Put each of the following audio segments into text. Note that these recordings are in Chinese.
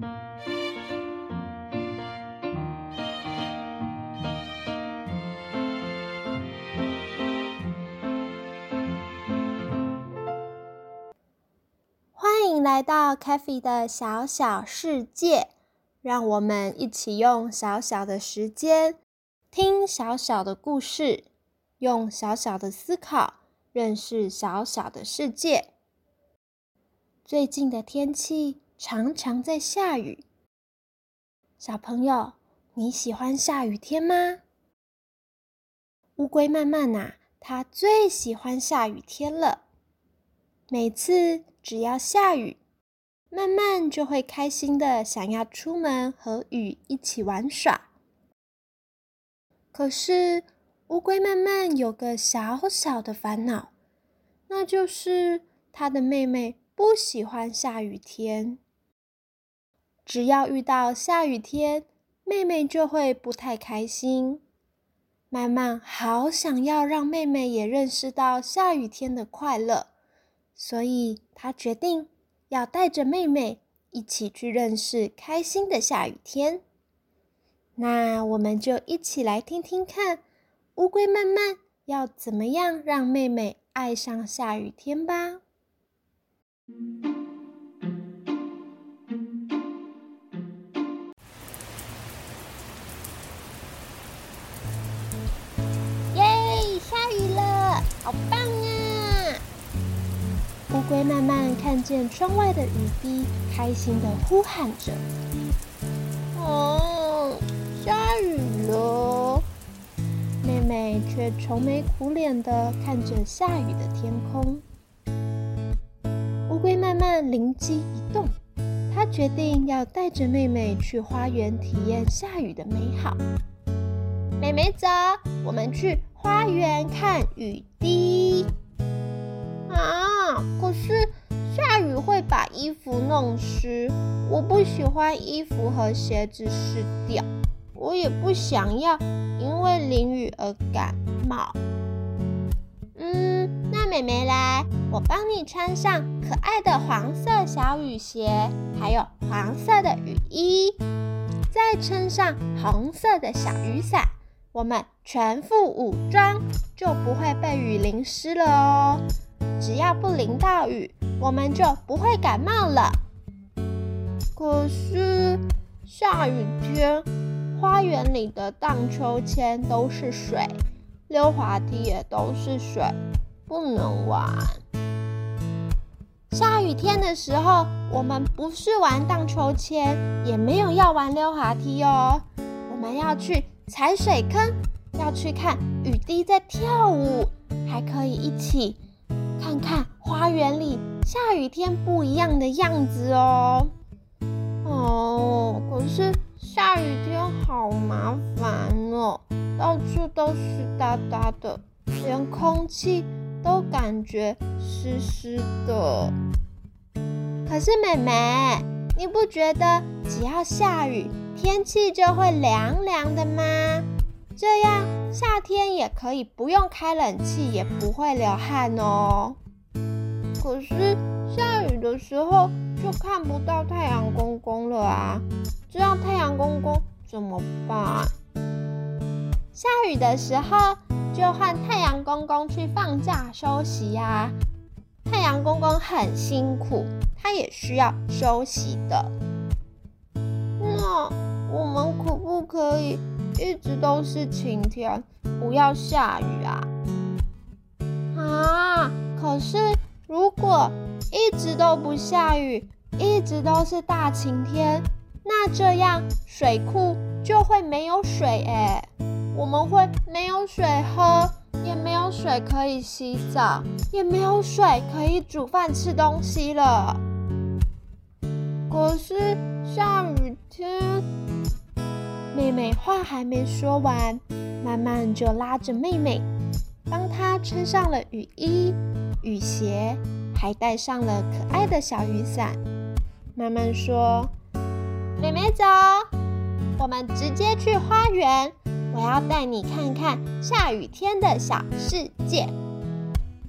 欢迎来到 c a f e 的小小世界，让我们一起用小小的时间听小小的故事，用小小的思考认识小小的世界。最近的天气常常在下雨，小朋友，你喜欢下雨天吗？乌龟慢慢呐，它最喜欢下雨天了，每次。只要下雨，慢慢就会开心的想要出门和雨一起玩耍。可是乌龟慢慢有个小小的烦恼，那就是它的妹妹不喜欢下雨天。只要遇到下雨天，妹妹就会不太开心。慢慢好想要让妹妹也认识到下雨天的快乐。所以，她决定要带着妹妹一起去认识开心的下雨天。那我们就一起来听听看，乌龟慢慢要怎么样让妹妹爱上下雨天吧。乌龟慢慢看见窗外的雨滴，开心的呼喊着：“哦，下雨了！”妹妹却愁眉苦脸的看着下雨的天空。乌龟慢慢灵机一动，它决定要带着妹妹去花园体验下雨的美好。妹妹走，我们去花园看雨滴。衣服弄湿，我不喜欢衣服和鞋子湿掉，我也不想要因为淋雨而感冒。嗯，那妹妹来，我帮你穿上可爱的黄色小雨鞋，还有黄色的雨衣，再撑上红色的小雨伞，我们全副武装，就不会被雨淋湿了哦。只要不淋到雨，我们就不会感冒了。可是下雨天，花园里的荡秋千都是水，溜滑梯也都是水，不能玩。下雨天的时候，我们不是玩荡秋千，也没有要玩溜滑梯哦。我们要去踩水坑，要去看雨滴在跳舞，还可以一起。看看花园里下雨天不一样的样子哦。哦，可是下雨天好麻烦哦，到处都湿哒哒的，连空气都感觉湿湿的。可是妹妹，你不觉得只要下雨，天气就会凉凉的吗？这样夏天也可以不用开冷气，也不会流汗哦。可是下雨的时候就看不到太阳公公了啊！这样太阳公公怎么办？下雨的时候就换太阳公公去放假休息呀。太阳公公很辛苦，他也需要休息的。那我们可不可以一直都是晴天，不要下雨啊？啊！可是。如果一直都不下雨，一直都是大晴天，那这样水库就会没有水哎，我们会没有水喝，也没有水可以洗澡，也没有水可以煮饭吃东西了。可是下雨天，妹妹话还没说完，慢慢就拉着妹妹，帮她穿上了雨衣。雨鞋，还带上了可爱的小雨伞。慢慢说：“妹妹走，我们直接去花园。我要带你看看下雨天的小世界。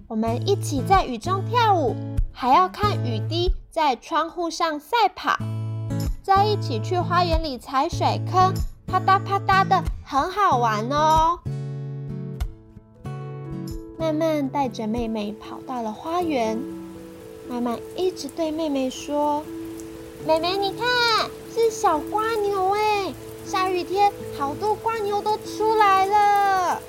我们一起在雨中跳舞，还要看雨滴在窗户上赛跑。再一起去花园里踩水坑，啪嗒啪嗒的，很好玩哦。曼曼带着妹妹跑到了花园，曼曼一直对妹妹说：“妹妹，你看，是小瓜牛哎！下雨天，好多瓜牛都出来了。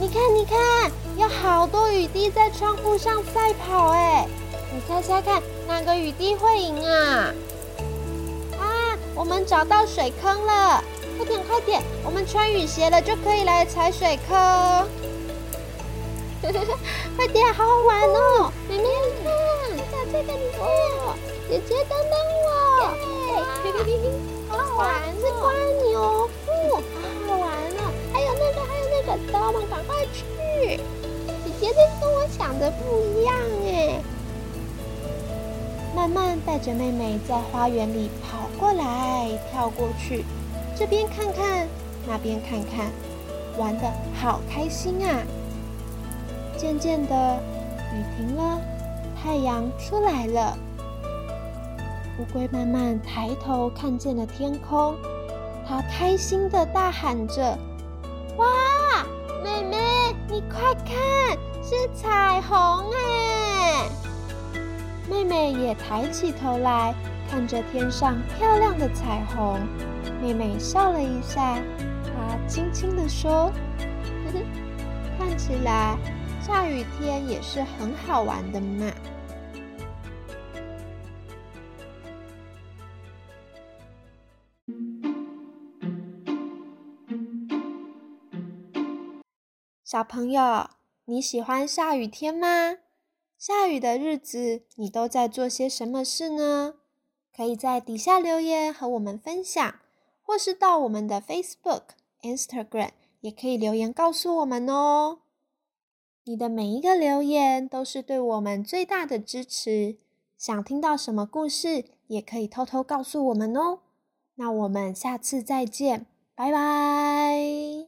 你看，你看，有好多雨滴在窗户上赛跑哎！你猜猜看，哪个雨滴会赢啊？啊，我们找到水坑了！快点，快点，我们穿雨鞋了，就可以来踩水坑。”快点，好好玩哦！妹妹，你看，小这个你看，姐姐等等我，好好玩是瓜牛，嗯，好好玩哦！还有那个，还有那个，等我们赶快去。姐姐这跟我想的不一样哎。慢慢带着妹妹在花园里跑过来跳过去，这边看看，那边看看，玩的好开心啊！渐渐的，雨停了，太阳出来了。乌龟慢慢抬头看见了天空，它开心的大喊着：“哇，妹妹，你快看，是彩虹哎！”妹妹也抬起头来看着天上漂亮的彩虹，妹妹笑了一下，她轻轻的说：“，看起来。”下雨天也是很好玩的嘛。小朋友，你喜欢下雨天吗？下雨的日子，你都在做些什么事呢？可以在底下留言和我们分享，或是到我们的 Facebook、Instagram 也可以留言告诉我们哦。你的每一个留言都是对我们最大的支持。想听到什么故事，也可以偷偷告诉我们哦。那我们下次再见，拜拜。